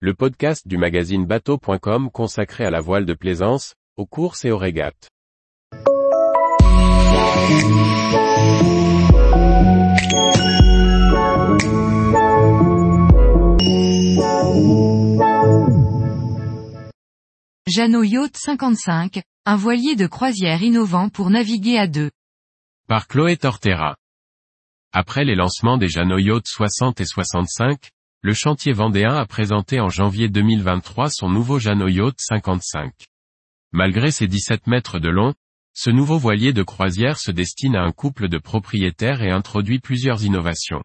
le podcast du magazine bateau.com consacré à la voile de plaisance, aux courses et aux régates. Jeannot Yacht 55, un voilier de croisière innovant pour naviguer à deux. Par Chloé Tortera. Après les lancements des Jeannot Yacht 60 et 65, le chantier vendéen a présenté en janvier 2023 son nouveau Jeannot Yacht 55. Malgré ses 17 mètres de long, ce nouveau voilier de croisière se destine à un couple de propriétaires et introduit plusieurs innovations.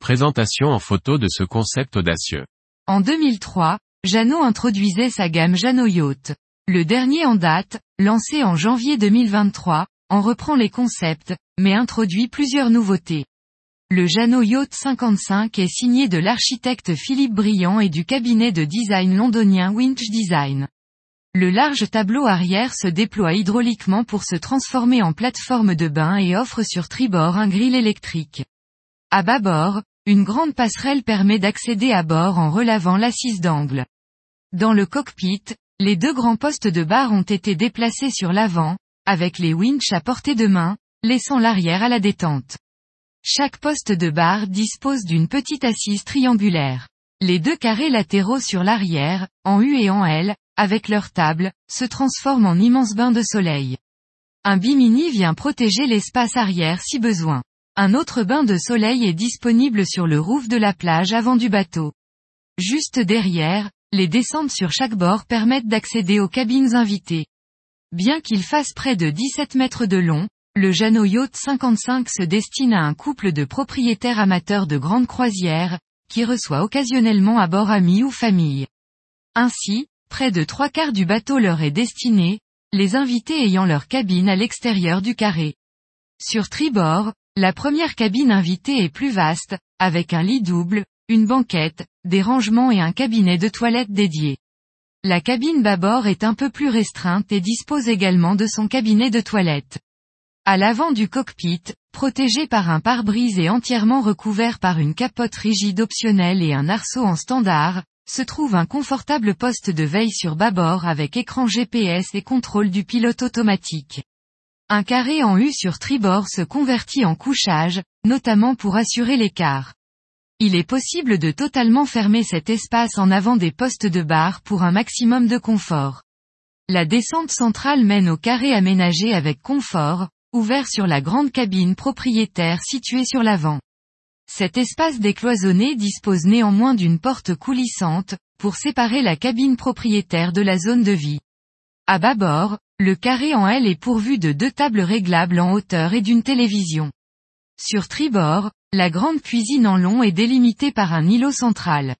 Présentation en photo de ce concept audacieux. En 2003, Jeannot introduisait sa gamme Jeannot Yacht. Le dernier en date, lancé en janvier 2023, en reprend les concepts, mais introduit plusieurs nouveautés. Le Jeannot Yacht 55 est signé de l'architecte Philippe Briand et du cabinet de design londonien Winch Design. Le large tableau arrière se déploie hydrauliquement pour se transformer en plateforme de bain et offre sur tribord un grill électrique. À bâbord, une grande passerelle permet d'accéder à bord en relavant l'assise d'angle. Dans le cockpit, les deux grands postes de barre ont été déplacés sur l'avant, avec les winches à portée de main, laissant l'arrière à la détente. Chaque poste de barre dispose d'une petite assise triangulaire. Les deux carrés latéraux sur l'arrière, en U et en L, avec leur table, se transforment en immenses bains de soleil. Un bimini vient protéger l'espace arrière si besoin. Un autre bain de soleil est disponible sur le roof de la plage avant du bateau. Juste derrière, les descentes sur chaque bord permettent d'accéder aux cabines invitées. Bien qu'il fasse près de 17 mètres de long, le Jeannot Yacht 55 se destine à un couple de propriétaires amateurs de grandes croisières, qui reçoit occasionnellement à bord amis ou famille. Ainsi, près de trois quarts du bateau leur est destiné, les invités ayant leur cabine à l'extérieur du carré. Sur tribord, la première cabine invitée est plus vaste, avec un lit double, une banquette, des rangements et un cabinet de toilette dédié. La cabine bâbord est un peu plus restreinte et dispose également de son cabinet de toilette. À l'avant du cockpit, protégé par un pare-brise et entièrement recouvert par une capote rigide optionnelle et un arceau en standard, se trouve un confortable poste de veille sur bâbord avec écran GPS et contrôle du pilote automatique. Un carré en U sur tribord se convertit en couchage, notamment pour assurer l'écart. Il est possible de totalement fermer cet espace en avant des postes de barre pour un maximum de confort. La descente centrale mène au carré aménagé avec confort, ouvert sur la grande cabine propriétaire située sur l'avant. Cet espace décloisonné dispose néanmoins d'une porte coulissante, pour séparer la cabine propriétaire de la zone de vie. À bâbord, le carré en L est pourvu de deux tables réglables en hauteur et d'une télévision. Sur tribord, la grande cuisine en long est délimitée par un îlot central.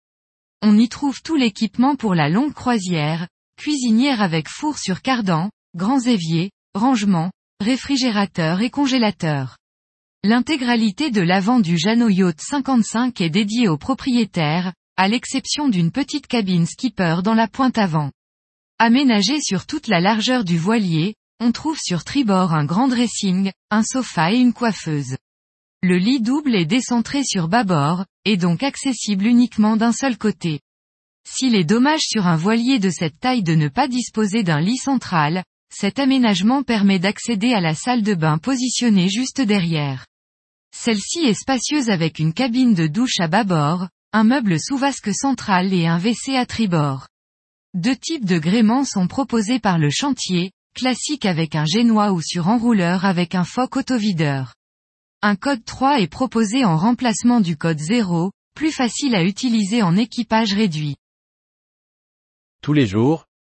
On y trouve tout l'équipement pour la longue croisière, cuisinière avec four sur cardan, grands éviers, rangements, réfrigérateur et congélateur. L'intégralité de l'avant du Jeannot Yacht 55 est dédiée aux propriétaires, à l'exception d'une petite cabine skipper dans la pointe avant. Aménagée sur toute la largeur du voilier, on trouve sur tribord un grand dressing, un sofa et une coiffeuse. Le lit double est décentré sur bâbord, et donc accessible uniquement d'un seul côté. S'il est dommage sur un voilier de cette taille de ne pas disposer d'un lit central, cet aménagement permet d'accéder à la salle de bain positionnée juste derrière. Celle-ci est spacieuse avec une cabine de douche à bâbord, un meuble sous vasque central et un WC à tribord. Deux types de gréements sont proposés par le chantier, classique avec un génois ou sur enrouleur avec un foc autovideur. Un code 3 est proposé en remplacement du code 0, plus facile à utiliser en équipage réduit. Tous les jours,